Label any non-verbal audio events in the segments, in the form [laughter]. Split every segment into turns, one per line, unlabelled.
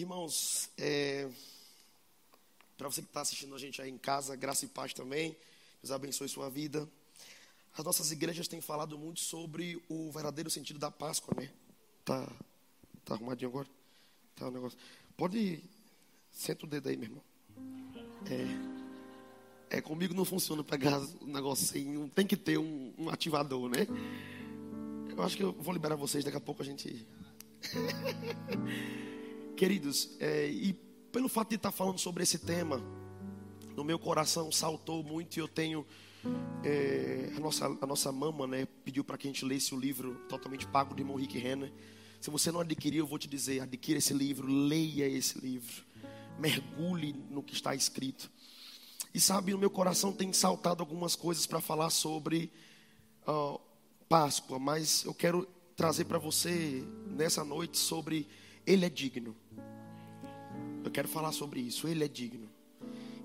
Irmãos, é, para você que está assistindo a gente aí em casa, graça e paz também. Deus abençoe sua vida. As nossas igrejas têm falado muito sobre o verdadeiro sentido da Páscoa, né? Tá, tá arrumadinho agora? Tá o negócio. Pode. Senta o dedo aí, meu irmão. É. É, comigo não funciona pegar o negocinho. Tem que ter um, um ativador, né? Eu acho que eu vou liberar vocês, daqui a pouco a gente. [laughs] Queridos, é, e pelo fato de estar falando sobre esse tema, no meu coração saltou muito e eu tenho. É, a, nossa, a nossa mama né, pediu para que a gente lesse o livro totalmente pago de irmão Rick Renner. Se você não adquiriu, eu vou te dizer: adquira esse livro, leia esse livro, mergulhe no que está escrito. E sabe, no meu coração tem saltado algumas coisas para falar sobre uh, Páscoa, mas eu quero trazer para você nessa noite sobre Ele é digno. Eu quero falar sobre isso. Ele é digno.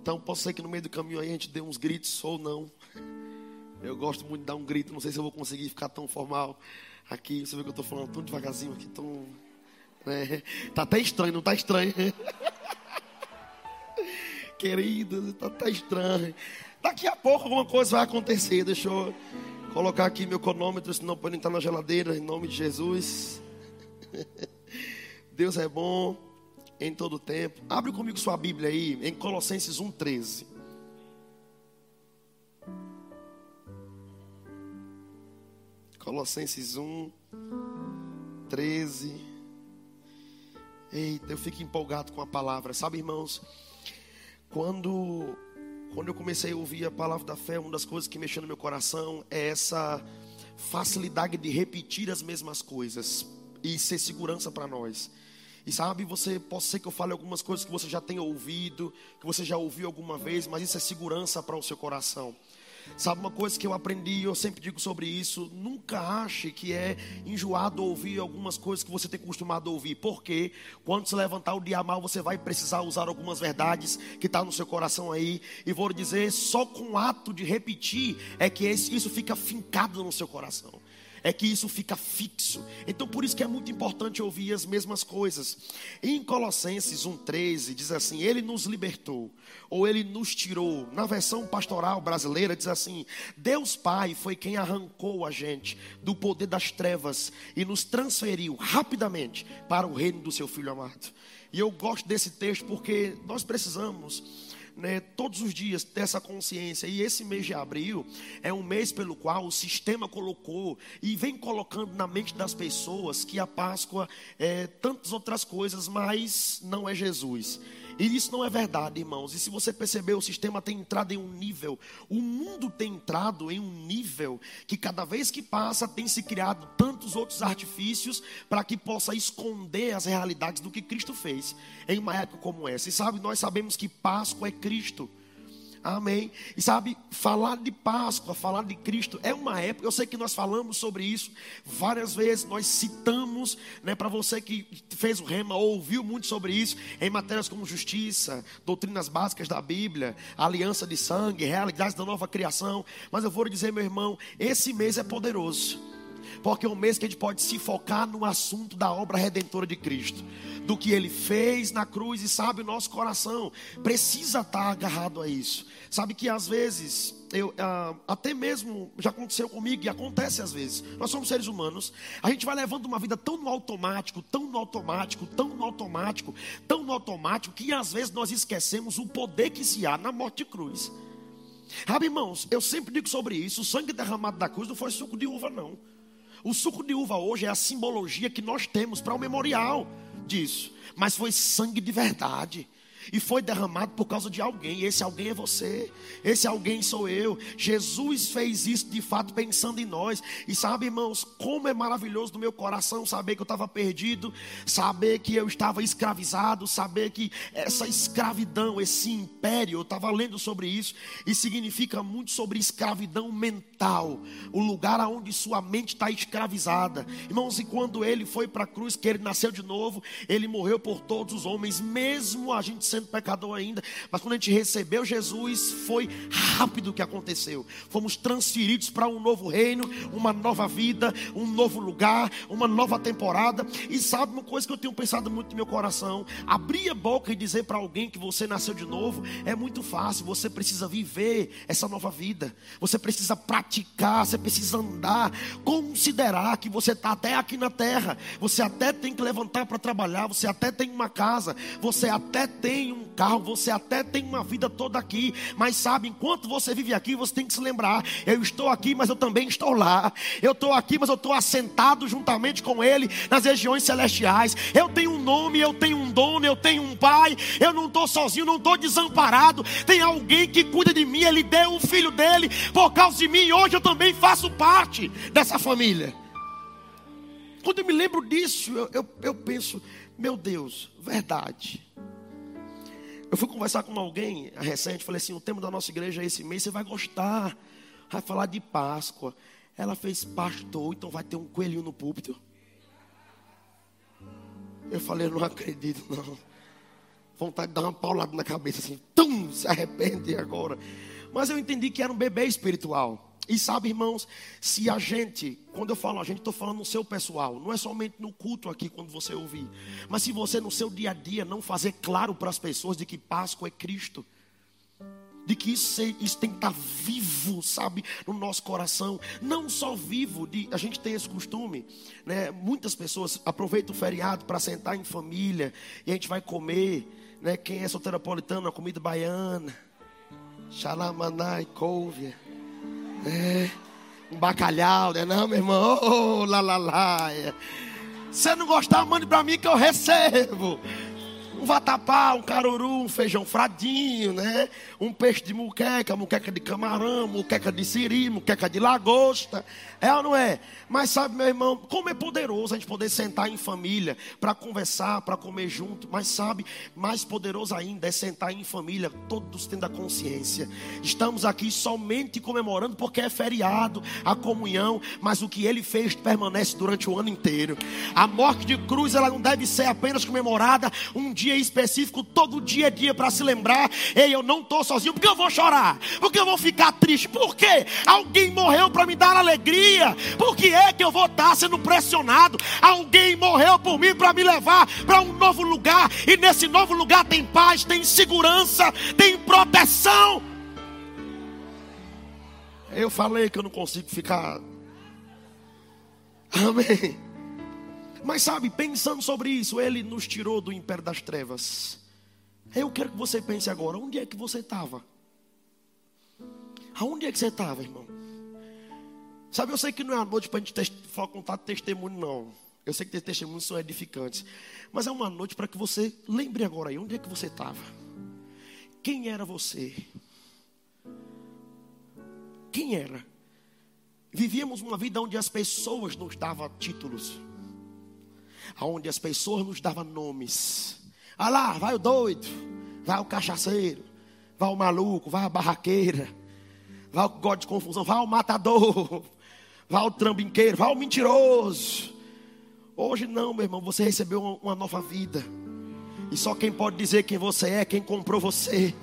Então, posso ser que no meio do caminho aí a gente dê uns gritos ou não. Eu gosto muito de dar um grito. Não sei se eu vou conseguir ficar tão formal aqui. Você vê que eu estou falando tão devagarzinho aqui, tão. Né? Tá até estranho, não tá estranho? [laughs] Queridos, tá até estranho. Daqui a pouco alguma coisa vai acontecer. Deixa eu colocar aqui meu cronômetro, senão pode entrar na geladeira, em nome de Jesus. [laughs] Deus é bom em todo tempo. Abre comigo sua Bíblia aí, em Colossenses 1,13. Colossenses 1, 13. Eita, eu fico empolgado com a palavra. Sabe, irmãos, quando, quando eu comecei a ouvir a palavra da fé, uma das coisas que mexeu no meu coração é essa facilidade de repetir as mesmas coisas e ser segurança para nós. E sabe, você pode ser que eu fale algumas coisas que você já tenha ouvido, que você já ouviu alguma vez, mas isso é segurança para o seu coração. Sabe uma coisa que eu aprendi, eu sempre digo sobre isso, nunca ache que é enjoado ouvir algumas coisas que você tem costumado ouvir, porque quando se levantar o dia mal, você vai precisar usar algumas verdades que estão tá no seu coração aí, e vou dizer, só com o ato de repetir é que isso fica fincado no seu coração é que isso fica fixo. Então por isso que é muito importante ouvir as mesmas coisas. Em Colossenses 1:13 diz assim: Ele nos libertou ou ele nos tirou. Na versão pastoral brasileira diz assim: Deus Pai foi quem arrancou a gente do poder das trevas e nos transferiu rapidamente para o reino do seu filho amado. E eu gosto desse texto porque nós precisamos né, todos os dias ter essa consciência. E esse mês de abril é um mês pelo qual o sistema colocou e vem colocando na mente das pessoas que a Páscoa é tantas outras coisas, mas não é Jesus. E isso não é verdade, irmãos. E se você perceber, o sistema tem entrado em um nível, o mundo tem entrado em um nível que cada vez que passa tem se criado tantos outros artifícios para que possa esconder as realidades do que Cristo fez em uma época como essa. E sabe, nós sabemos que Páscoa é Cristo. Amém. E sabe, falar de Páscoa, falar de Cristo é uma época. Eu sei que nós falamos sobre isso várias vezes. Nós citamos, né, para você que fez o rema, ouviu muito sobre isso em matérias como justiça, doutrinas básicas da Bíblia, aliança de sangue, realidades da nova criação. Mas eu vou lhe dizer, meu irmão, esse mês é poderoso. Porque é um mês que a gente pode se focar no assunto da obra redentora de Cristo, do que ele fez na cruz, e sabe, o nosso coração precisa estar agarrado a isso. Sabe que às vezes, eu, ah, até mesmo já aconteceu comigo e acontece às vezes. Nós somos seres humanos, a gente vai levando uma vida tão no automático, tão no automático, tão no automático, tão no automático, que às vezes nós esquecemos o poder que se há na morte de cruz. Sabe, irmãos, eu sempre digo sobre isso: o sangue derramado da cruz não foi suco de uva, não. O suco de uva hoje é a simbologia que nós temos para o memorial disso. Mas foi sangue de verdade e foi derramado por causa de alguém. Esse alguém é você, esse alguém sou eu. Jesus fez isso de fato pensando em nós. E sabe, irmãos, como é maravilhoso no meu coração saber que eu estava perdido, saber que eu estava escravizado, saber que essa escravidão, esse império, eu estava lendo sobre isso e significa muito sobre escravidão mental, o lugar aonde sua mente está escravizada. Irmãos, e quando ele foi para a cruz, que ele nasceu de novo, ele morreu por todos os homens, mesmo a gente sendo pecador ainda. Mas quando a gente recebeu Jesus, foi rápido que aconteceu. Fomos transferidos para um novo reino, uma nova vida, um novo lugar, uma nova temporada. E sabe uma coisa que eu tenho pensado muito no meu coração? Abrir a boca e dizer para alguém que você nasceu de novo é muito fácil. Você precisa viver essa nova vida. Você precisa praticar, você precisa andar, considerar que você está até aqui na terra. Você até tem que levantar para trabalhar, você até tem uma casa, você até tem um carro, você até tem uma vida toda aqui. Mas sabe, enquanto você vive aqui, você tem que se lembrar: eu estou aqui, mas eu também estou lá. Eu estou aqui, mas eu estou assentado juntamente com Ele nas regiões celestiais. Eu tenho um nome, eu tenho um dono, eu tenho um pai. Eu não estou sozinho, não estou desamparado. Tem alguém que cuida de mim. Ele deu o filho dele por causa de mim. Hoje eu também faço parte dessa família. Quando eu me lembro disso, eu, eu, eu penso, meu Deus, verdade. Eu fui conversar com alguém recente, falei assim: o tema da nossa igreja é esse mês, você vai gostar. Vai falar de Páscoa. Ela fez pastor, então vai ter um coelhinho no púlpito. Eu falei, não acredito, não. Vontade de dar uma paulada na cabeça, assim, tum, se arrepende agora. Mas eu entendi que era um bebê espiritual. E sabe, irmãos, se a gente, quando eu falo a gente, estou falando no seu pessoal, não é somente no culto aqui quando você ouvir, mas se você no seu dia a dia não fazer claro para as pessoas de que Páscoa é Cristo, de que isso, isso tem que estar vivo, sabe, no nosso coração, não só vivo, de, a gente tem esse costume, né? Muitas pessoas aproveitam o feriado para sentar em família e a gente vai comer, né? Quem é soteropolitano, a comida baiana, xalamanai, couve é, um bacalhau, né? Não, meu irmão, oh, lá, lá, lá. É. Se não gostar, mande para mim que eu recebo um vatapá, um caruru, um feijão fradinho, né? Um peixe de muqueca, muqueca de camarão, muqueca de siri, muqueca de lagosta. É ou não é? Mas sabe, meu irmão, como é poderoso a gente poder sentar em família para conversar, para comer junto. Mas sabe, mais poderoso ainda é sentar em família, todos tendo a consciência. Estamos aqui somente comemorando porque é feriado, a comunhão, mas o que ele fez permanece durante o ano inteiro. A morte de cruz, ela não deve ser apenas comemorada um dia dia específico, todo dia é dia para se lembrar. Ei, eu não estou sozinho, porque eu vou chorar, porque eu vou ficar triste, porque alguém morreu para me dar alegria. Por que é que eu vou estar sendo pressionado? Alguém morreu por mim para me levar para um novo lugar, e nesse novo lugar tem paz, tem segurança, tem proteção. Eu falei que eu não consigo ficar. Amém. Mas sabe, pensando sobre isso, ele nos tirou do império das trevas. Eu quero que você pense agora, onde é que você estava? Aonde é que você estava, irmão? Sabe, eu sei que não é a noite para a gente contar testemunho, não. Eu sei que testemunhos são edificantes. Mas é uma noite para que você lembre agora aí, onde é que você estava? Quem era você? Quem era? Vivíamos uma vida onde as pessoas nos davam títulos onde as pessoas nos davam nomes. Ah lá, vai o doido, vai o cachaceiro, vai o maluco, vai a barraqueira, vai o god de confusão, vai o matador, [laughs] vai o trambinqueiro, vai o mentiroso. Hoje não, meu irmão, você recebeu uma, uma nova vida. E só quem pode dizer quem você é, quem comprou você.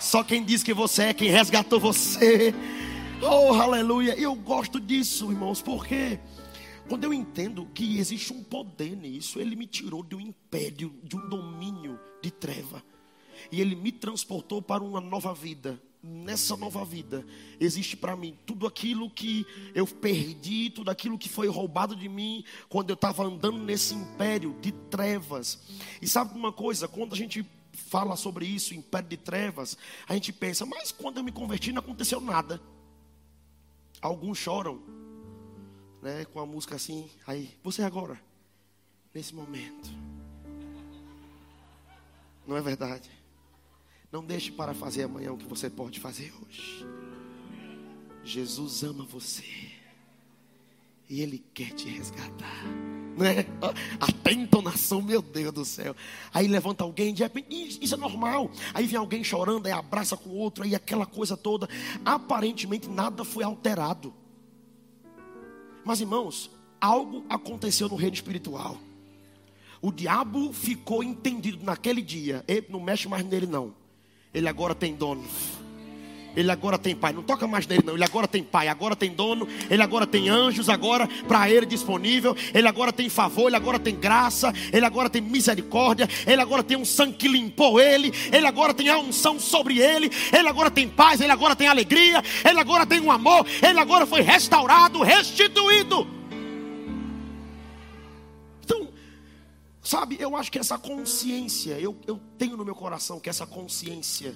Só quem diz que você é, quem resgatou você. Oh, aleluia. Eu gosto disso, irmãos, porque quando eu entendo que existe um poder nisso, ele me tirou de um império, de um domínio de treva. E ele me transportou para uma nova vida. Nessa nova vida existe para mim tudo aquilo que eu perdi, tudo aquilo que foi roubado de mim quando eu estava andando nesse império de trevas. E sabe uma coisa? Quando a gente fala sobre isso, império de trevas, a gente pensa, mas quando eu me converti não aconteceu nada. Alguns choram, né, com a música assim, aí, você agora, nesse momento. Não é verdade? Não deixe para fazer amanhã o que você pode fazer hoje. Jesus ama você. E Ele quer te resgatar. Né? [laughs] Até entonação, meu Deus do céu. Aí levanta alguém, de repente, isso é normal. Aí vem alguém chorando, aí abraça com o outro, aí aquela coisa toda. Aparentemente nada foi alterado. Mas irmãos, algo aconteceu no reino espiritual. O diabo ficou entendido naquele dia. Ele não mexe mais nele, não. Ele agora tem dono. Ele agora tem pai. Não toca mais nele, não. Ele agora tem pai, agora tem dono. Ele agora tem anjos, agora para ele disponível. Ele agora tem favor, ele agora tem graça. Ele agora tem misericórdia. Ele agora tem um sangue que limpou ele. Ele agora tem a unção sobre ele. Ele agora tem paz, ele agora tem alegria. Ele agora tem um amor. Ele agora foi restaurado, restituído. Então, sabe, eu acho que essa consciência, eu, eu tenho no meu coração que essa consciência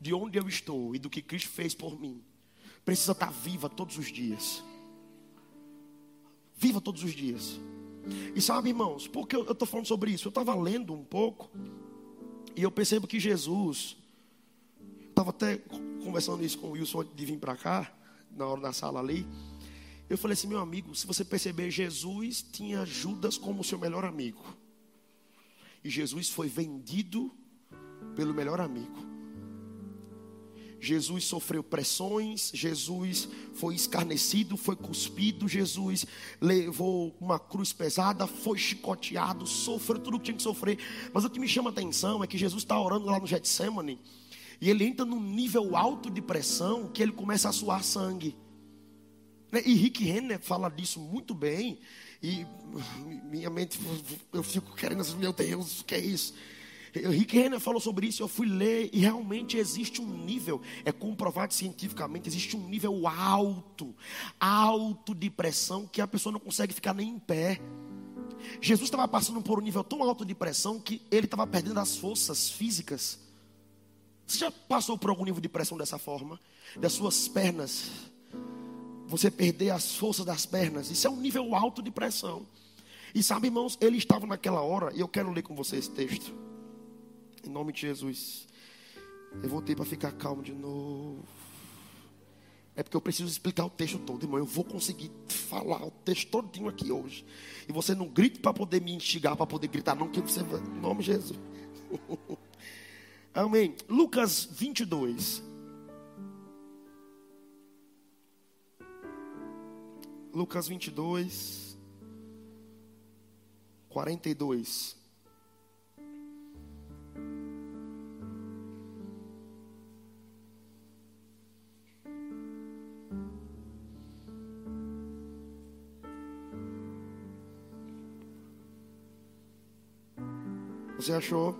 de onde eu estou e do que Cristo fez por mim, precisa estar viva todos os dias. Viva todos os dias. E sabe, irmãos, por que eu estou falando sobre isso? Eu estava lendo um pouco e eu percebo que Jesus, estava até conversando isso com o Wilson de vir para cá, na hora da sala ali. Eu falei assim, meu amigo, se você perceber, Jesus tinha Judas como seu melhor amigo. E Jesus foi vendido pelo melhor amigo. Jesus sofreu pressões, Jesus foi escarnecido, foi cuspido, Jesus levou uma cruz pesada, foi chicoteado, sofreu tudo o que tinha que sofrer. Mas o que me chama a atenção é que Jesus está orando lá no Getsemane e ele entra num nível alto de pressão que ele começa a suar sangue. Né? E Rick Renner fala disso muito bem. E minha mente, eu fico querendo, meu Deus, o que é isso? Rick Renner falou sobre isso, eu fui ler e realmente existe um nível, é comprovado cientificamente, existe um nível alto, alto de pressão que a pessoa não consegue ficar nem em pé. Jesus estava passando por um nível tão alto de pressão que ele estava perdendo as forças físicas. Você já passou por algum nível de pressão dessa forma? Das suas pernas, você perder as forças das pernas, isso é um nível alto de pressão. E sabe, irmãos, ele estava naquela hora, e eu quero ler com você esse texto. Em nome de Jesus. Eu voltei para ficar calmo de novo. É porque eu preciso explicar o texto todo, irmão. Eu vou conseguir falar o texto todinho aqui hoje. E você não grite para poder me instigar, para poder gritar, não, que você vai. Em nome de Jesus. [laughs] Amém. Lucas 22. Lucas 22. 42. Você achou?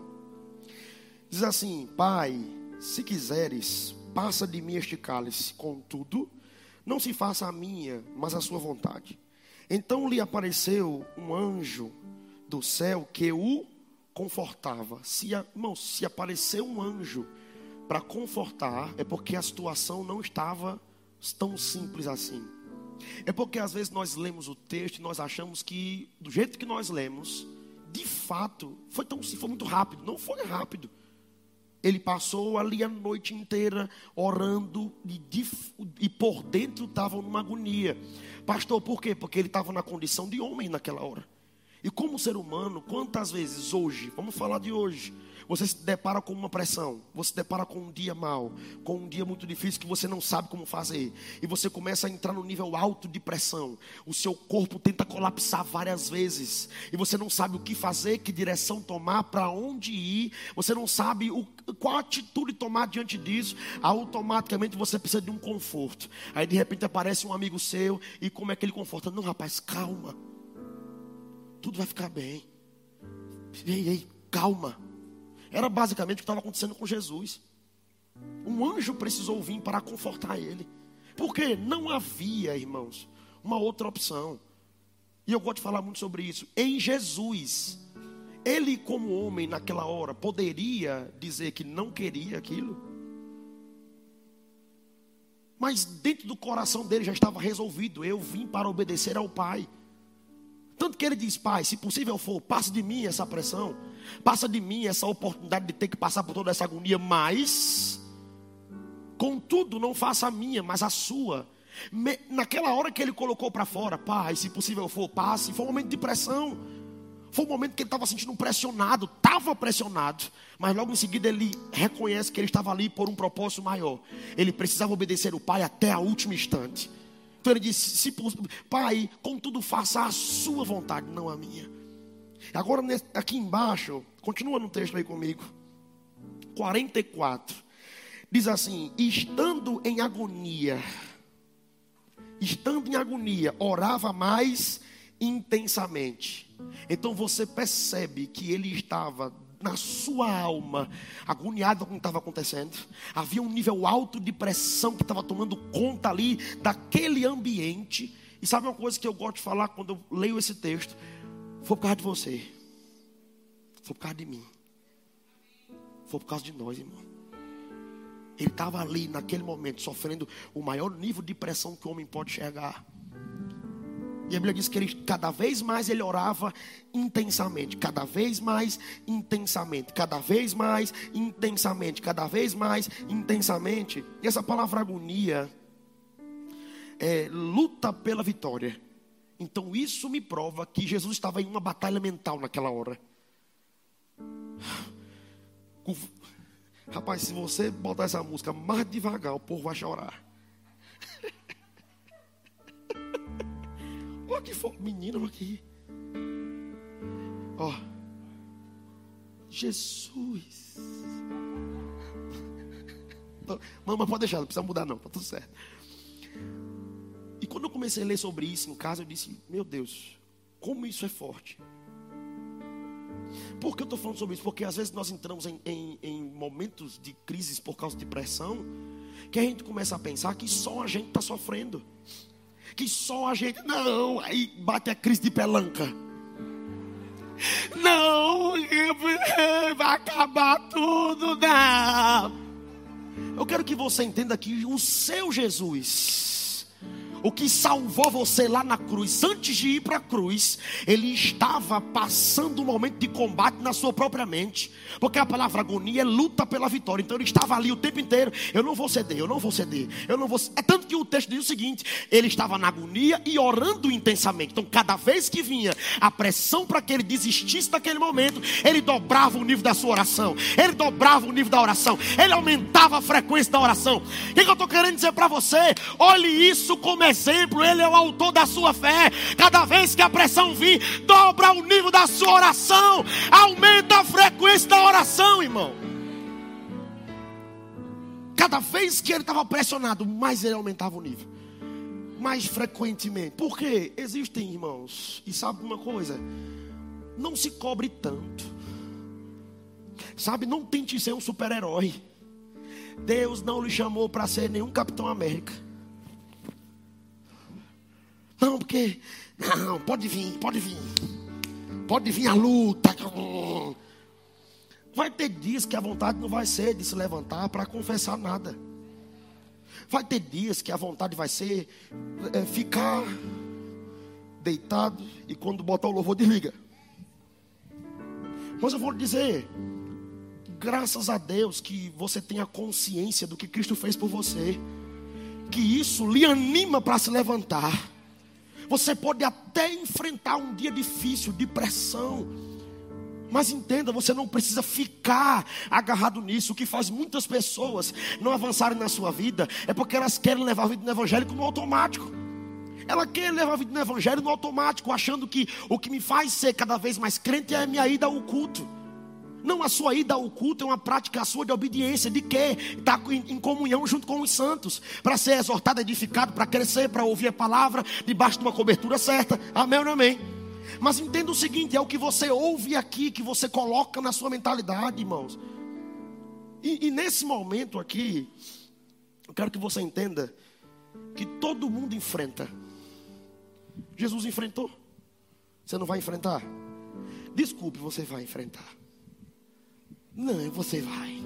Diz assim: Pai, se quiseres, passa de mim este cálice, contudo, não se faça a minha, mas a sua vontade. Então lhe apareceu um anjo do céu que o confortava. Se, irmão, se apareceu um anjo para confortar, é porque a situação não estava tão simples assim. É porque às vezes nós lemos o texto e nós achamos que, do jeito que nós lemos, de fato, foi tão foi muito rápido. Não foi rápido. Ele passou ali a noite inteira orando e, e por dentro estava numa agonia. Pastor, por quê? Porque ele estava na condição de homem naquela hora. E como ser humano, quantas vezes hoje, vamos falar de hoje, você se depara com uma pressão, você se depara com um dia mal, com um dia muito difícil que você não sabe como fazer, e você começa a entrar no nível alto de pressão, o seu corpo tenta colapsar várias vezes, e você não sabe o que fazer, que direção tomar, para onde ir, você não sabe o, qual atitude tomar diante disso, automaticamente você precisa de um conforto. Aí de repente aparece um amigo seu, e como é que ele conforta? Não, rapaz, calma, tudo vai ficar bem. Ei, ei, calma. Era basicamente o que estava acontecendo com Jesus. Um anjo precisou vir para confortar ele. Porque não havia, irmãos, uma outra opção. E eu gosto de falar muito sobre isso. Em Jesus, ele, como homem, naquela hora, poderia dizer que não queria aquilo. Mas dentro do coração dele já estava resolvido. Eu vim para obedecer ao Pai. Tanto que ele diz, Pai, se possível for, passe de mim essa pressão. Passa de mim essa oportunidade de ter que passar por toda essa agonia, mas, contudo, não faça a minha, mas a sua. Me, naquela hora que ele colocou para fora, pai, se possível for, passe, foi um momento de pressão. Foi um momento que ele estava sentindo pressionado, estava pressionado, mas logo em seguida ele reconhece que ele estava ali por um propósito maior. Ele precisava obedecer o pai até a último instante. Então ele disse: se, Pai, contudo, faça a sua vontade, não a minha. Agora, aqui embaixo, continua no texto aí comigo. 44. Diz assim: estando em agonia, estando em agonia, orava mais intensamente. Então você percebe que ele estava na sua alma, agoniado com o que estava acontecendo. Havia um nível alto de pressão que estava tomando conta ali daquele ambiente. E sabe uma coisa que eu gosto de falar quando eu leio esse texto? Foi por causa de você. Foi por causa de mim. Foi por causa de nós, irmão. Ele estava ali naquele momento sofrendo o maior nível de pressão que o homem pode chegar. E a Bíblia diz que ele, cada vez mais ele orava intensamente, cada vez mais intensamente, cada vez mais intensamente, cada vez mais intensamente. E essa palavra agonia é luta pela vitória. Então isso me prova que Jesus estava em uma batalha mental naquela hora. Rapaz, se você botar essa música mais devagar, o povo vai chorar. [laughs] Olha que for, menino aqui. Ó. Jesus. [laughs] Mamãe, pode deixar, não precisa mudar não, tá tudo certo. Quando eu comecei a ler sobre isso em casa, eu disse, meu Deus, como isso é forte. Por que eu estou falando sobre isso? Porque às vezes nós entramos em, em, em, momentos de crises por causa de pressão, que a gente começa a pensar que só a gente está sofrendo que só a gente. Não, aí bate a crise de pelanca. Não, vai acabar tudo, não. Eu quero que você entenda que o seu Jesus o que salvou você lá na cruz, antes de ir para a cruz, ele estava passando um momento de combate na sua própria mente, porque a palavra agonia é luta pela vitória. Então ele estava ali o tempo inteiro. Eu não vou ceder, eu não vou ceder, eu não vou. É tanto que o texto diz o seguinte: ele estava na agonia e orando intensamente. Então cada vez que vinha a pressão para que ele desistisse daquele momento, ele dobrava o nível da sua oração, ele dobrava o nível da oração, ele aumentava a frequência da oração. O que, que eu estou querendo dizer para você? Olhe isso como exemplo, Ele é o autor da sua fé. Cada vez que a pressão vir, dobra o nível da sua oração, aumenta a frequência da oração, irmão. Cada vez que ele estava pressionado, mais ele aumentava o nível, mais frequentemente. Porque existem, irmãos, e sabe uma coisa? Não se cobre tanto, sabe? Não tente ser um super-herói. Deus não lhe chamou para ser nenhum Capitão América. Não, porque. Não, pode vir, pode vir. Pode vir a luta. Vai ter dias que a vontade não vai ser de se levantar para confessar nada. Vai ter dias que a vontade vai ser é, ficar deitado e quando botar o louvor desliga. Mas eu vou lhe dizer, graças a Deus que você tenha consciência do que Cristo fez por você, que isso lhe anima para se levantar. Você pode até enfrentar um dia difícil, de pressão. Mas entenda, você não precisa ficar agarrado nisso. O que faz muitas pessoas não avançarem na sua vida é porque elas querem levar a vida no evangelho no automático. Ela quer levar a vida no evangelho no automático, achando que o que me faz ser cada vez mais crente é a minha ida ao culto. Não a sua ida ao culto é uma prática sua de obediência, de quê? Estar tá em comunhão junto com os santos, para ser exortado, edificado, para crescer, para ouvir a palavra, debaixo de uma cobertura certa. Amém ou amém? Mas entenda o seguinte: é o que você ouve aqui, que você coloca na sua mentalidade, irmãos. E, e nesse momento aqui, eu quero que você entenda que todo mundo enfrenta. Jesus enfrentou. Você não vai enfrentar? Desculpe, você vai enfrentar. Não, você vai.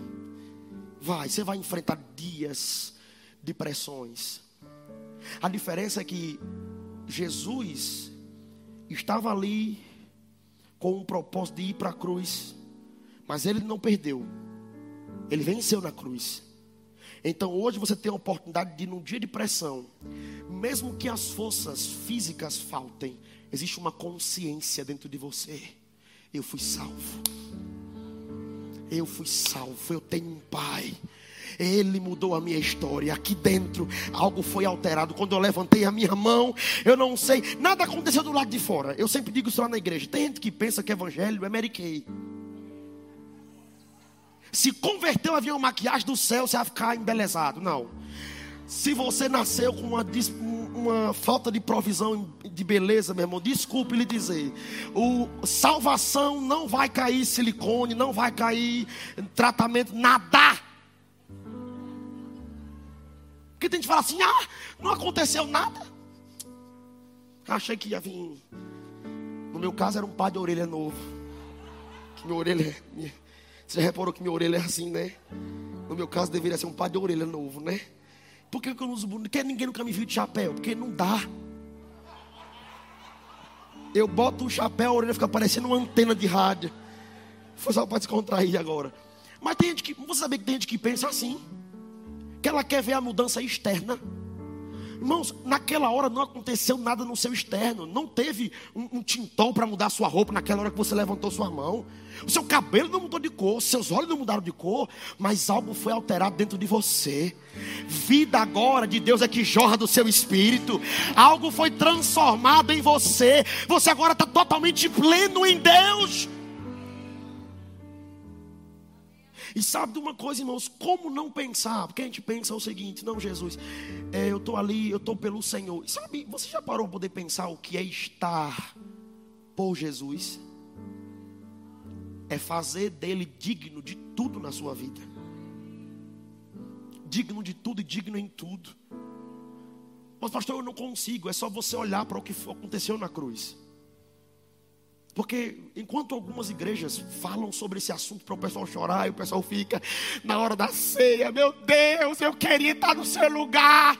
Vai, você vai enfrentar dias de pressões. A diferença é que Jesus estava ali com o propósito de ir para a cruz, mas ele não perdeu. Ele venceu na cruz. Então hoje você tem a oportunidade de, num dia de pressão, mesmo que as forças físicas faltem, existe uma consciência dentro de você. Eu fui salvo. Eu fui salvo, eu tenho um pai. Ele mudou a minha história. Aqui dentro, algo foi alterado. Quando eu levantei a minha mão, eu não sei, nada aconteceu do lado de fora. Eu sempre digo isso lá na igreja. Tem gente que pensa que evangelho é Mary Kay. Se converteu, havia uma maquiagem do céu, você vai ficar embelezado. Não. Se você nasceu com uma, uma falta de provisão de beleza, meu irmão, desculpe lhe dizer. O salvação não vai cair silicone, não vai cair tratamento, nada. Porque tem gente que fala assim: ah, não aconteceu nada. Achei que ia vir. No meu caso era um par de orelha novo. Que minha orelha. Você já reparou que minha orelha é assim, né? No meu caso deveria ser um par de orelha novo, né? Por que, eu não uso bonito? Porque ninguém nunca me viu de chapéu. Porque não dá. Eu boto o chapéu, a orelha fica parecendo uma antena de rádio. Foi só para descontrair agora. Mas tem gente que. Você sabe que tem gente que pensa assim. Que ela quer ver a mudança externa. Irmãos, naquela hora não aconteceu nada no seu externo. Não teve um, um tintol para mudar sua roupa naquela hora que você levantou sua mão. O seu cabelo não mudou de cor, seus olhos não mudaram de cor, mas algo foi alterado dentro de você. Vida agora de Deus é que jorra do seu espírito. Algo foi transformado em você. Você agora está totalmente pleno em Deus. E sabe de uma coisa, irmãos? Como não pensar? Porque a gente pensa o seguinte: não, Jesus, é, eu estou ali, eu estou pelo Senhor. E sabe, você já parou para poder pensar o que é estar por Jesus? É fazer dele digno de tudo na sua vida. Digno de tudo e digno em tudo. Mas, pastor, eu não consigo. É só você olhar para o que aconteceu na cruz. Porque enquanto algumas igrejas falam sobre esse assunto para o pessoal chorar, e o pessoal fica na hora da ceia, meu Deus, eu queria estar no seu lugar.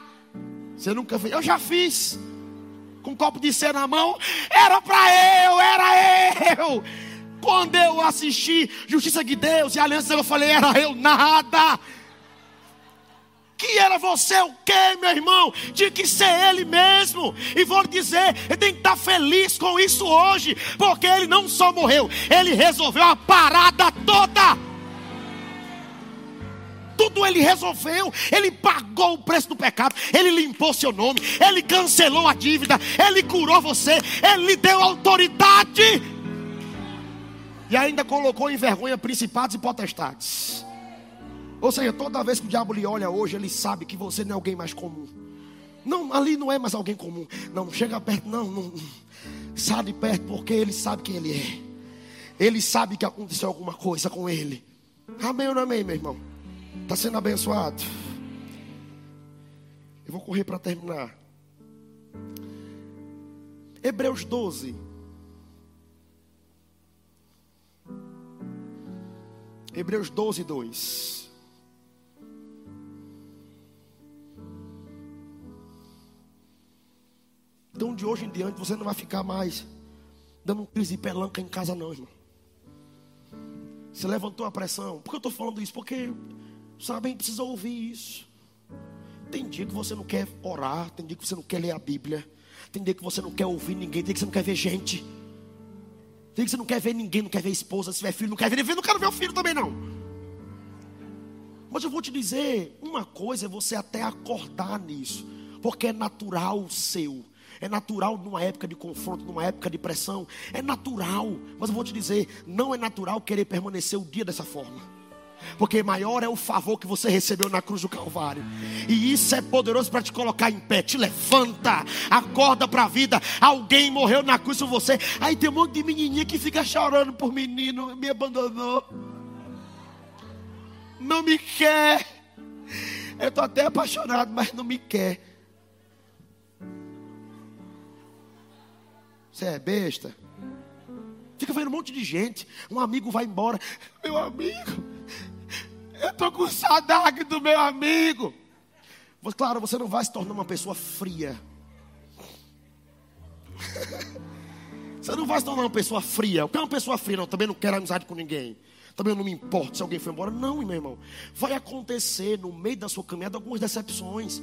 Você nunca fez? Eu já fiz. Com um copo de ceia na mão, era para eu, era eu. Quando eu assisti Justiça de Deus e Aliança, eu falei, era eu nada que era você o quê, meu irmão? Tinha que ser ele mesmo. E vou lhe dizer, ele tem que estar feliz com isso hoje, porque ele não só morreu, ele resolveu a parada toda. Tudo ele resolveu, ele pagou o preço do pecado, ele limpou seu nome, ele cancelou a dívida, ele curou você, ele deu autoridade e ainda colocou em vergonha principados e potestades. Ou seja, toda vez que o diabo lhe olha hoje, ele sabe que você não é alguém mais comum. Não, ali não é mais alguém comum. Não, chega perto, não, não. Sai de perto, porque ele sabe quem ele é. Ele sabe que aconteceu alguma coisa com ele. Amém ou não amém, meu irmão? Está sendo abençoado. Eu vou correr para terminar. Hebreus 12. Hebreus 12, 2. Então de hoje em diante você não vai ficar mais dando um crise de pelanca em casa não, irmão. Você levantou a pressão. Por que eu estou falando isso? Porque, sabem, precisa ouvir isso. Tem dia que você não quer orar, tem dia que você não quer ler a Bíblia, tem dia que você não quer ouvir ninguém, tem dia que você não quer ver gente. Tem dia que você não quer ver ninguém, não quer ver esposa, se tiver filho, não quer ver não quero ver o filho também não. Mas eu vou te dizer, uma coisa é você até acordar nisso, porque é natural seu. É natural numa época de confronto, numa época de pressão. É natural. Mas eu vou te dizer, não é natural querer permanecer o dia dessa forma. Porque maior é o favor que você recebeu na cruz do Calvário. E isso é poderoso para te colocar em pé. Te levanta, acorda para a vida. Alguém morreu na cruz por você. Aí tem um monte de menininha que fica chorando por menino, me abandonou. Não me quer. Eu estou até apaixonado, mas não me quer. Você é besta? Fica vendo um monte de gente. Um amigo vai embora. Meu amigo, eu estou com saudade do meu amigo. Claro, você não vai se tornar uma pessoa fria. [laughs] Você não vai se tornar uma pessoa fria. O que é uma pessoa fria? Não, também não quero amizade com ninguém. Também não me importa se alguém foi embora. Não, meu irmão. Vai acontecer no meio da sua caminhada algumas decepções.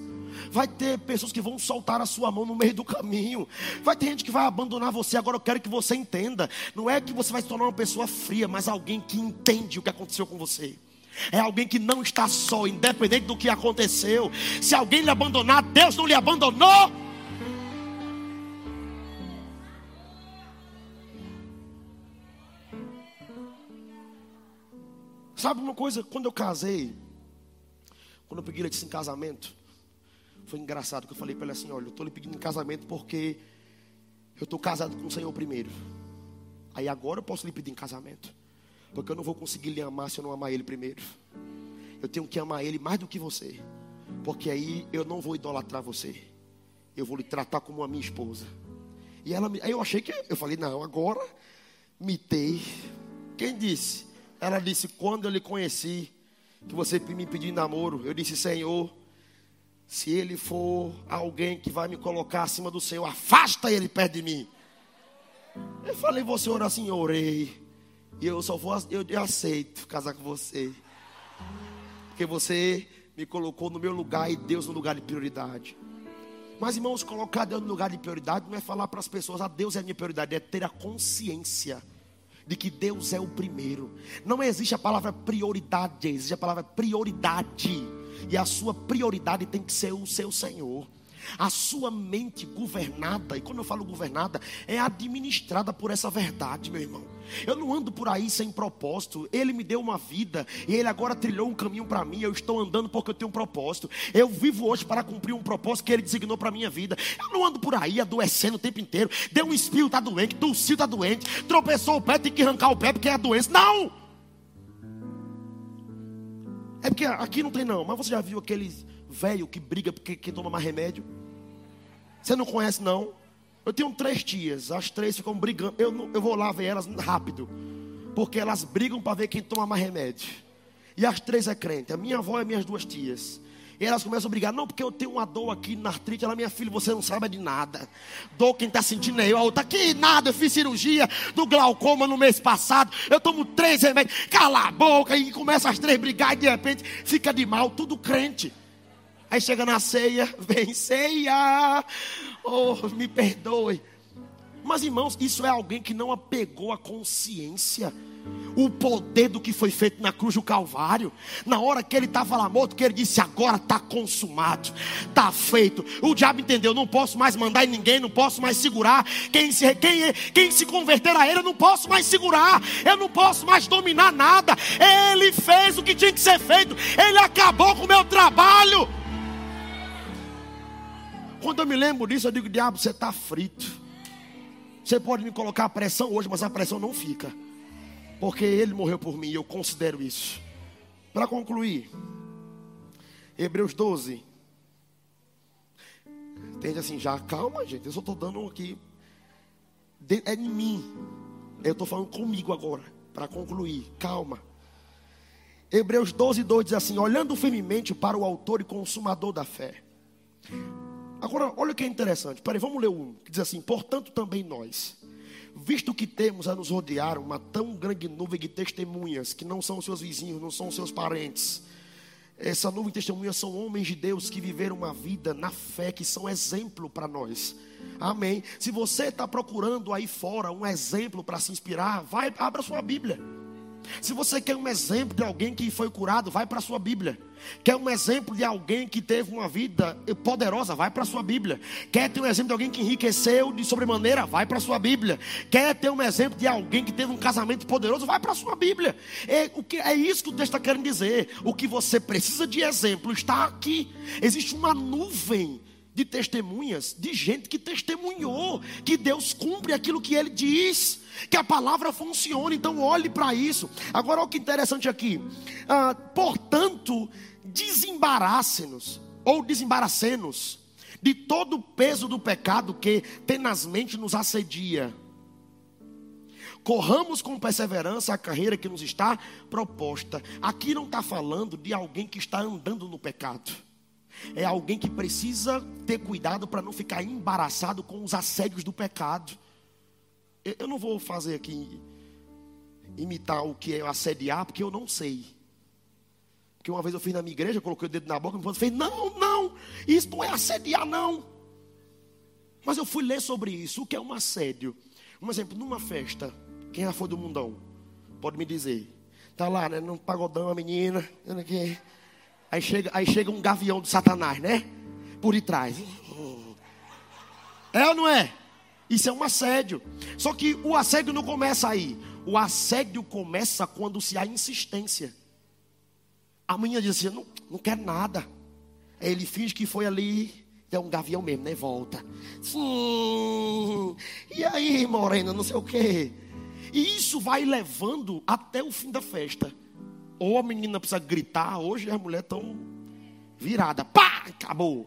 Vai ter pessoas que vão soltar a sua mão no meio do caminho. Vai ter gente que vai abandonar você. Agora eu quero que você entenda. Não é que você vai se tornar uma pessoa fria, mas alguém que entende o que aconteceu com você. É alguém que não está só, independente do que aconteceu. Se alguém lhe abandonar, Deus não lhe abandonou. Sabe uma coisa? Quando eu casei, quando eu peguei ele em casamento, foi engraçado que eu falei para ele assim: olha, eu estou lhe pedindo em casamento porque eu estou casado com o Senhor primeiro. Aí agora eu posso lhe pedir em casamento. Porque eu não vou conseguir lhe amar se eu não amar ele primeiro. Eu tenho que amar ele mais do que você. Porque aí eu não vou idolatrar você. Eu vou lhe tratar como a minha esposa. E ela, aí eu achei que, eu falei, não, agora mitei. Quem disse? Ela disse, quando eu lhe conheci, que você me pediu namoro, eu disse, Senhor, se ele for alguém que vai me colocar acima do Senhor, afasta ele perto de mim. Eu falei, você ora assim, orei. E eu só vou, eu, eu aceito casar com você. Porque você me colocou no meu lugar e Deus no lugar de prioridade. Mas, irmãos, colocar Deus no lugar de prioridade não é falar para as pessoas, ah, Deus é a minha prioridade, é ter a consciência de que Deus é o primeiro. Não existe a palavra prioridade, existe a palavra prioridade. E a sua prioridade tem que ser o seu Senhor. A sua mente governada, e quando eu falo governada, é administrada por essa verdade, meu irmão. Eu não ando por aí sem propósito. Ele me deu uma vida e ele agora trilhou um caminho para mim. Eu estou andando porque eu tenho um propósito. Eu vivo hoje para cumprir um propósito que ele designou para minha vida. Eu não ando por aí adoecendo o tempo inteiro. Deu um espirro, está doente, tossiu, está doente, tropeçou o pé, tem que arrancar o pé porque é a doença. Não! É porque aqui não tem não, mas você já viu aqueles velho que briga porque quem toma mais remédio? Você não conhece não? Eu tenho três tias, as três ficam brigando. Eu, eu vou lá ver elas rápido, porque elas brigam para ver quem toma mais remédio. E as três é crente, a minha avó e minhas duas tias. E elas começam a brigar, não, porque eu tenho uma dor aqui na artrite. Ela, minha filha, você não sabe de nada. Dor quem está sentindo é eu. A outra, que nada, eu fiz cirurgia do glaucoma no mês passado. Eu tomo três remédios. Cala a boca. E começa as três a brigar e de repente fica de mal, tudo crente. Aí chega na ceia, [laughs] vem ceia. Oh, me perdoe. Mas irmãos, isso é alguém que não apegou a consciência o poder do que foi feito na cruz do Calvário. Na hora que ele estava lá morto, que ele disse: Agora está consumado, está feito. O diabo entendeu: Não posso mais mandar em ninguém, não posso mais segurar. Quem se, quem, quem se converter a ele, eu não posso mais segurar, eu não posso mais dominar nada. Ele fez o que tinha que ser feito, ele acabou com o meu trabalho. Quando eu me lembro disso, eu digo: Diabo, você está frito. Você pode me colocar a pressão hoje, mas a pressão não fica. Porque ele morreu por mim, eu considero isso. Para concluir, Hebreus 12. Entende assim, já calma, gente. Eu só estou dando aqui. É em mim. Eu estou falando comigo agora. Para concluir, calma. Hebreus 12, 2 diz assim: Olhando firmemente para o autor e consumador da fé. Agora, olha o que é interessante. Peraí, vamos ler 1. Que diz assim: Portanto, também nós visto que temos a nos rodear uma tão grande nuvem de testemunhas, que não são os seus vizinhos, não são os seus parentes. Essa nuvem de testemunhas são homens de Deus que viveram uma vida na fé, que são exemplo para nós. Amém. Se você está procurando aí fora um exemplo para se inspirar, vai, abra sua Bíblia. Se você quer um exemplo de alguém que foi curado, vai para a sua Bíblia. Quer um exemplo de alguém que teve uma vida poderosa, vai para a sua Bíblia. Quer ter um exemplo de alguém que enriqueceu de sobremaneira, vai para a sua Bíblia. Quer ter um exemplo de alguém que teve um casamento poderoso, vai para a sua Bíblia. É, o que, é isso que o texto está querendo dizer. O que você precisa de exemplo está aqui. Existe uma nuvem de testemunhas, de gente que testemunhou que Deus cumpre aquilo que ele diz, que a palavra funciona. Então, olhe para isso. Agora, olha que interessante aqui. Ah, portanto, desembarace-nos, ou desembaracemos de todo o peso do pecado que tenazmente nos assedia. Corramos com perseverança a carreira que nos está proposta. Aqui não está falando de alguém que está andando no pecado é alguém que precisa ter cuidado para não ficar embaraçado com os assédios do pecado. Eu não vou fazer aqui imitar o que é assediar, porque eu não sei. Porque uma vez eu fiz na minha igreja, coloquei o dedo na boca e fez, não, não, isso não é assediar, não. Mas eu fui ler sobre isso, o que é um assédio. Um exemplo, numa festa, quem já foi do mundão? Pode me dizer. Tá lá, né? No pagodão, a menina. Aí chega, aí chega um gavião do Satanás, né? Por detrás. É ou não é? Isso é um assédio. Só que o assédio não começa aí. O assédio começa quando se há insistência. A menina diz assim: não, não quer nada. Aí ele finge que foi ali. É um gavião mesmo, né? Volta. Sim. E aí, morena, não sei o quê. E isso vai levando até o fim da festa. Ou a menina precisa gritar, hoje as mulheres estão viradas. Pá! Acabou.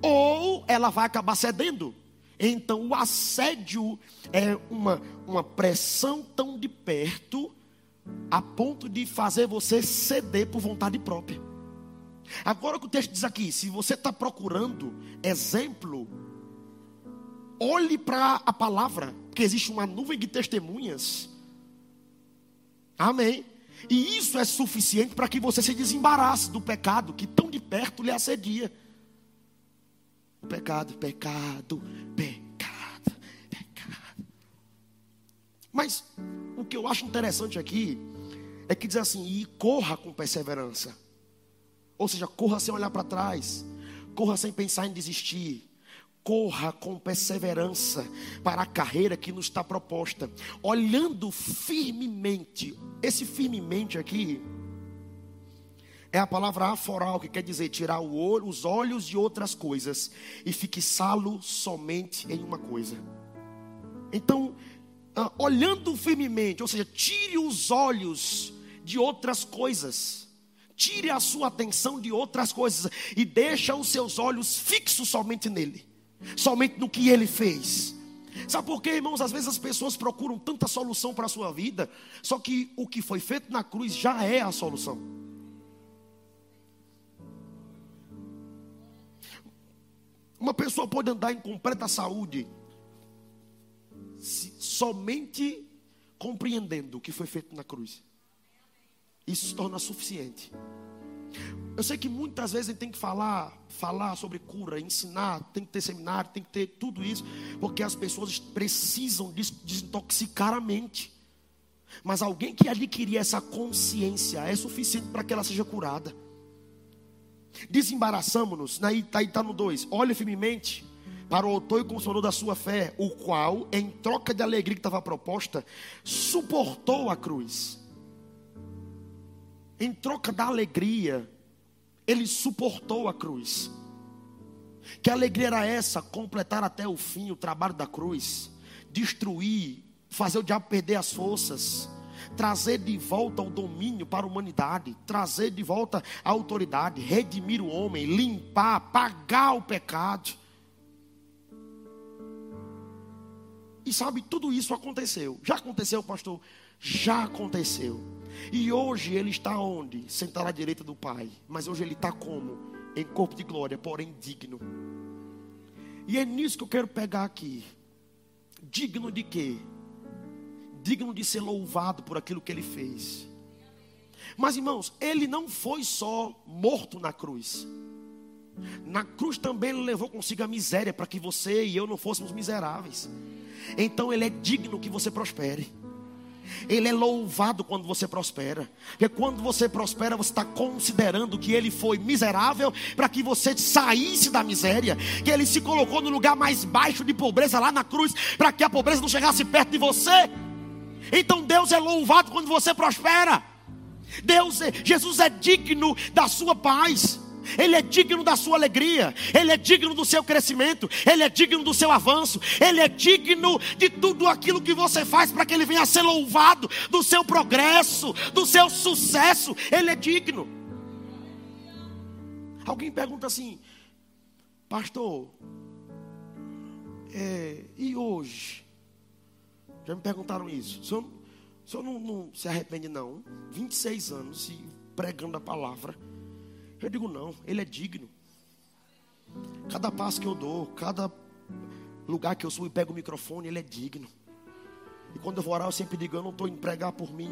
Ou ela vai acabar cedendo. Então o assédio é uma, uma pressão tão de perto a ponto de fazer você ceder por vontade própria. Agora o que o texto diz aqui, se você está procurando exemplo, olhe para a palavra, porque existe uma nuvem de testemunhas. Amém. E isso é suficiente para que você se desembarace do pecado que tão de perto lhe assedia. Pecado, pecado, pecado, pecado. Mas o que eu acho interessante aqui é que diz assim: e corra com perseverança. Ou seja, corra sem olhar para trás, corra sem pensar em desistir. Corra com perseverança para a carreira que nos está proposta, olhando firmemente. Esse firmemente aqui é a palavra aforal, que quer dizer tirar olho, os olhos de outras coisas e fixá-lo somente em uma coisa. Então, ah, olhando firmemente, ou seja, tire os olhos de outras coisas. Tire a sua atenção de outras coisas e deixa os seus olhos fixos somente nele, somente no que ele fez. Sabe por quê, irmãos? Às vezes as pessoas procuram tanta solução para a sua vida, só que o que foi feito na cruz já é a solução. Uma pessoa pode andar em completa saúde, somente compreendendo o que foi feito na cruz. Isso se torna suficiente. Eu sei que muitas vezes a gente tem que falar, falar sobre cura, ensinar, tem que ter seminário, tem que ter tudo isso, porque as pessoas precisam desintoxicar a mente. Mas alguém que adquirir essa consciência é suficiente para que ela seja curada. Desembaraçamos-nos, aí está tá no 2. Olhe firmemente para o autor e consolador da sua fé, o qual, em troca de alegria que estava proposta, suportou a cruz em troca da alegria, ele suportou a cruz. Que alegria era essa? Completar até o fim o trabalho da cruz, destruir, fazer o diabo perder as forças, trazer de volta o domínio para a humanidade, trazer de volta a autoridade, redimir o homem, limpar, pagar o pecado. E sabe, tudo isso aconteceu. Já aconteceu, pastor? Já aconteceu. E hoje ele está onde? Sentado à direita do Pai. Mas hoje ele está como? Em corpo de glória, porém digno. E é nisso que eu quero pegar aqui. Digno de quê? Digno de ser louvado por aquilo que ele fez. Mas irmãos, ele não foi só morto na cruz. Na cruz também ele levou consigo a miséria para que você e eu não fôssemos miseráveis. Então ele é digno que você prospere. Ele é louvado quando você prospera. Porque quando você prospera, você está considerando que ele foi miserável para que você saísse da miséria. Que ele se colocou no lugar mais baixo de pobreza lá na cruz para que a pobreza não chegasse perto de você. Então Deus é louvado quando você prospera. Deus, é, Jesus é digno da sua paz. Ele é digno da sua alegria, Ele é digno do seu crescimento, Ele é digno do seu avanço, Ele é digno de tudo aquilo que você faz para que Ele venha a ser louvado, do seu progresso, do seu sucesso, Ele é digno. Alguém pergunta assim, pastor, é, e hoje? Já me perguntaram isso. O senhor, o senhor não, não se arrepende, não? 26 anos pregando a palavra eu digo, não, ele é digno. Cada passo que eu dou, cada lugar que eu subo e pego o microfone, ele é digno. E quando eu vou orar, eu sempre digo: eu não estou indo pregar por mim.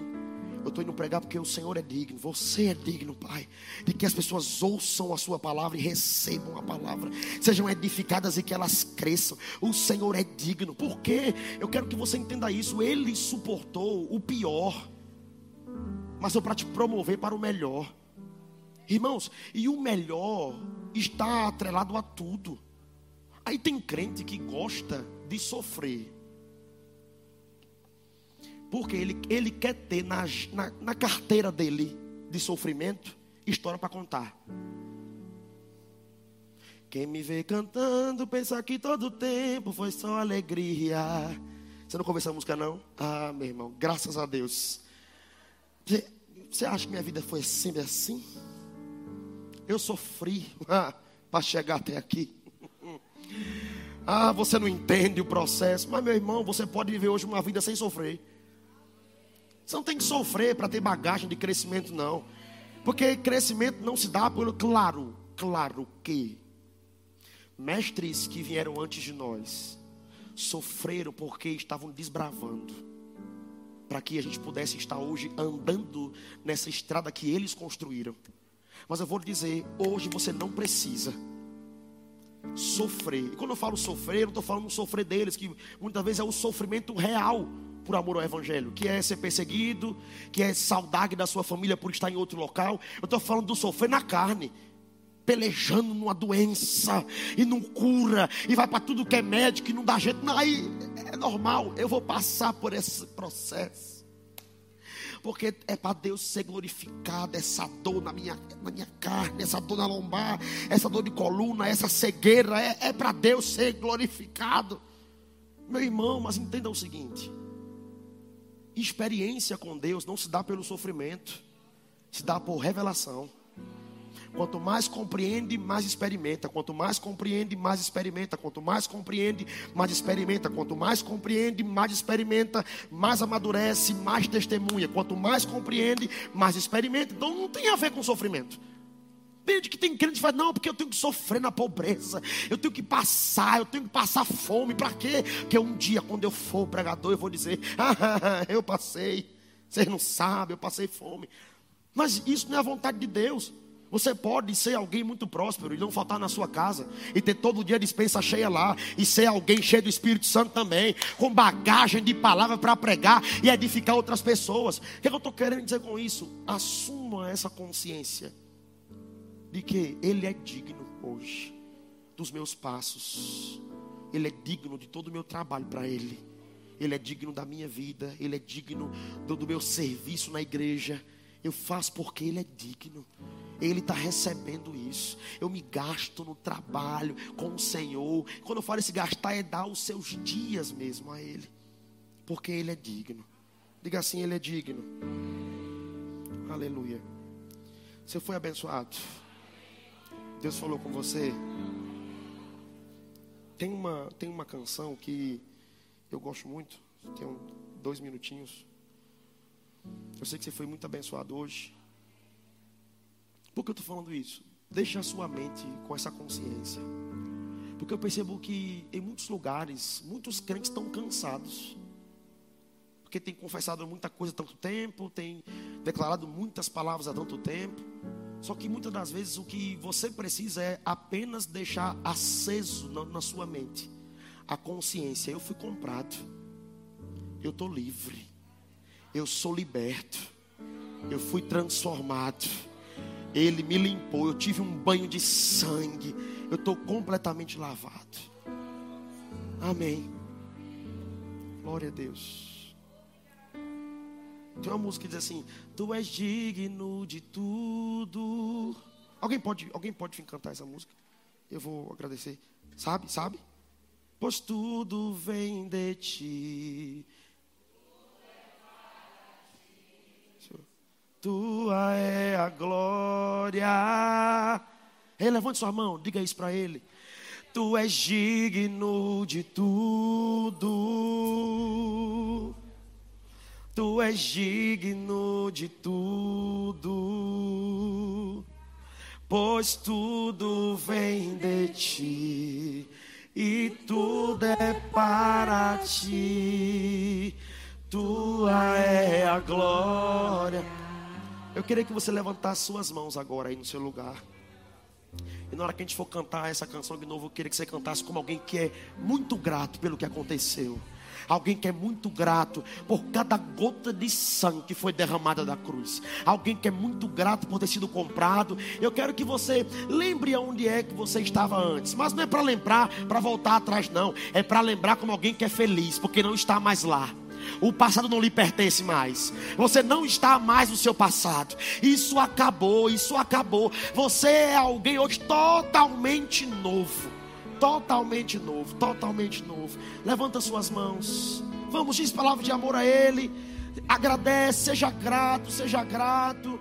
Eu estou indo pregar porque o Senhor é digno. Você é digno, Pai. De que as pessoas ouçam a Sua palavra e recebam a palavra. Sejam edificadas e que elas cresçam. O Senhor é digno. Por quê? Eu quero que você entenda isso. Ele suportou o pior. mas sou para te promover para o melhor. Irmãos, e o melhor está atrelado a tudo. Aí tem crente que gosta de sofrer. Porque ele, ele quer ter na, na, na carteira dele de sofrimento história para contar. Quem me vê cantando pensa que todo tempo foi só alegria. Você não conhece essa música não? Ah, meu irmão, graças a Deus. Você acha que minha vida foi sempre assim? Eu sofri [laughs] ah, para chegar até aqui. [laughs] Ah, você não entende o processo. Mas, meu irmão, você pode viver hoje uma vida sem sofrer. Você não tem que sofrer para ter bagagem de crescimento, não. Porque crescimento não se dá pelo. Claro, claro que mestres que vieram antes de nós sofreram porque estavam desbravando. Para que a gente pudesse estar hoje andando nessa estrada que eles construíram. Mas eu vou lhe dizer: hoje você não precisa sofrer. E quando eu falo sofrer, eu não estou falando do sofrer deles, que muitas vezes é o sofrimento real por amor ao Evangelho, que é ser perseguido, que é saudade da sua família por estar em outro local. Eu estou falando do sofrer na carne, pelejando numa doença e não cura, e vai para tudo que é médico e não dá jeito. Não, aí é normal, eu vou passar por esse processo porque é para Deus ser glorificado. Essa dor na minha, na minha carne, essa dor na lombar, essa dor de coluna, essa cegueira, é, é para Deus ser glorificado. Meu irmão, mas entenda o seguinte: experiência com Deus não se dá pelo sofrimento, se dá por revelação. Quanto mais compreende, mais experimenta. Quanto mais compreende, mais experimenta. Quanto mais compreende, mais experimenta. Quanto mais compreende, mais experimenta, mais amadurece, mais testemunha. Quanto mais compreende, mais experimenta. Então não tem a ver com sofrimento. Desde que tem crente que fala, não, porque eu tenho que sofrer na pobreza, eu tenho que passar, eu tenho que passar fome, para quê? Porque um dia, quando eu for pregador, eu vou dizer, ah, [laughs] eu passei, vocês não sabem, eu passei fome. Mas isso não é a vontade de Deus. Você pode ser alguém muito próspero e não faltar na sua casa, e ter todo dia dispensa cheia lá, e ser alguém cheio do Espírito Santo também, com bagagem de palavra para pregar e edificar outras pessoas. O que, é que eu estou querendo dizer com isso? Assuma essa consciência de que Ele é digno hoje dos meus passos, Ele é digno de todo o meu trabalho para Ele, Ele é digno da minha vida, Ele é digno do, do meu serviço na igreja. Eu faço porque Ele é digno. Ele está recebendo isso. Eu me gasto no trabalho com o Senhor. Quando eu falo esse gastar, é dar os seus dias mesmo a Ele, porque Ele é digno. Diga assim: Ele é digno. Aleluia. Você foi abençoado. Deus falou com você. Tem uma, tem uma canção que eu gosto muito. Tem um, dois minutinhos. Eu sei que você foi muito abençoado hoje. Por que eu estou falando isso? Deixe a sua mente com essa consciência. Porque eu percebo que em muitos lugares, muitos crentes estão cansados. Porque tem confessado muita coisa há tanto tempo, tem declarado muitas palavras há tanto tempo. Só que muitas das vezes o que você precisa é apenas deixar aceso na, na sua mente a consciência. Eu fui comprado, eu estou livre, eu sou liberto, eu fui transformado. Ele me limpou, eu tive um banho de sangue, eu estou completamente lavado. Amém. Glória a Deus. Tem uma música que diz assim: Tu és digno de tudo. Alguém pode, alguém pode vir cantar essa música? Eu vou agradecer. Sabe, sabe? Pois tudo vem de ti. Tua é a glória. Ei, levante sua mão, diga isso para ele. Tu és digno de tudo. Tu és digno de tudo. Pois tudo vem de ti e tudo é para ti. Tua é a glória. Eu queria que você levantasse suas mãos agora aí no seu lugar. E na hora que a gente for cantar essa canção de novo, eu queria que você cantasse como alguém que é muito grato pelo que aconteceu. Alguém que é muito grato por cada gota de sangue que foi derramada da cruz. Alguém que é muito grato por ter sido comprado. Eu quero que você lembre aonde é que você estava antes. Mas não é para lembrar, para voltar atrás, não. É para lembrar como alguém que é feliz, porque não está mais lá. O passado não lhe pertence mais. Você não está mais no seu passado. Isso acabou, isso acabou. Você é alguém hoje totalmente novo. Totalmente novo, totalmente novo. Levanta suas mãos. Vamos, diz palavra de amor a Ele. Agradece, seja grato, seja grato.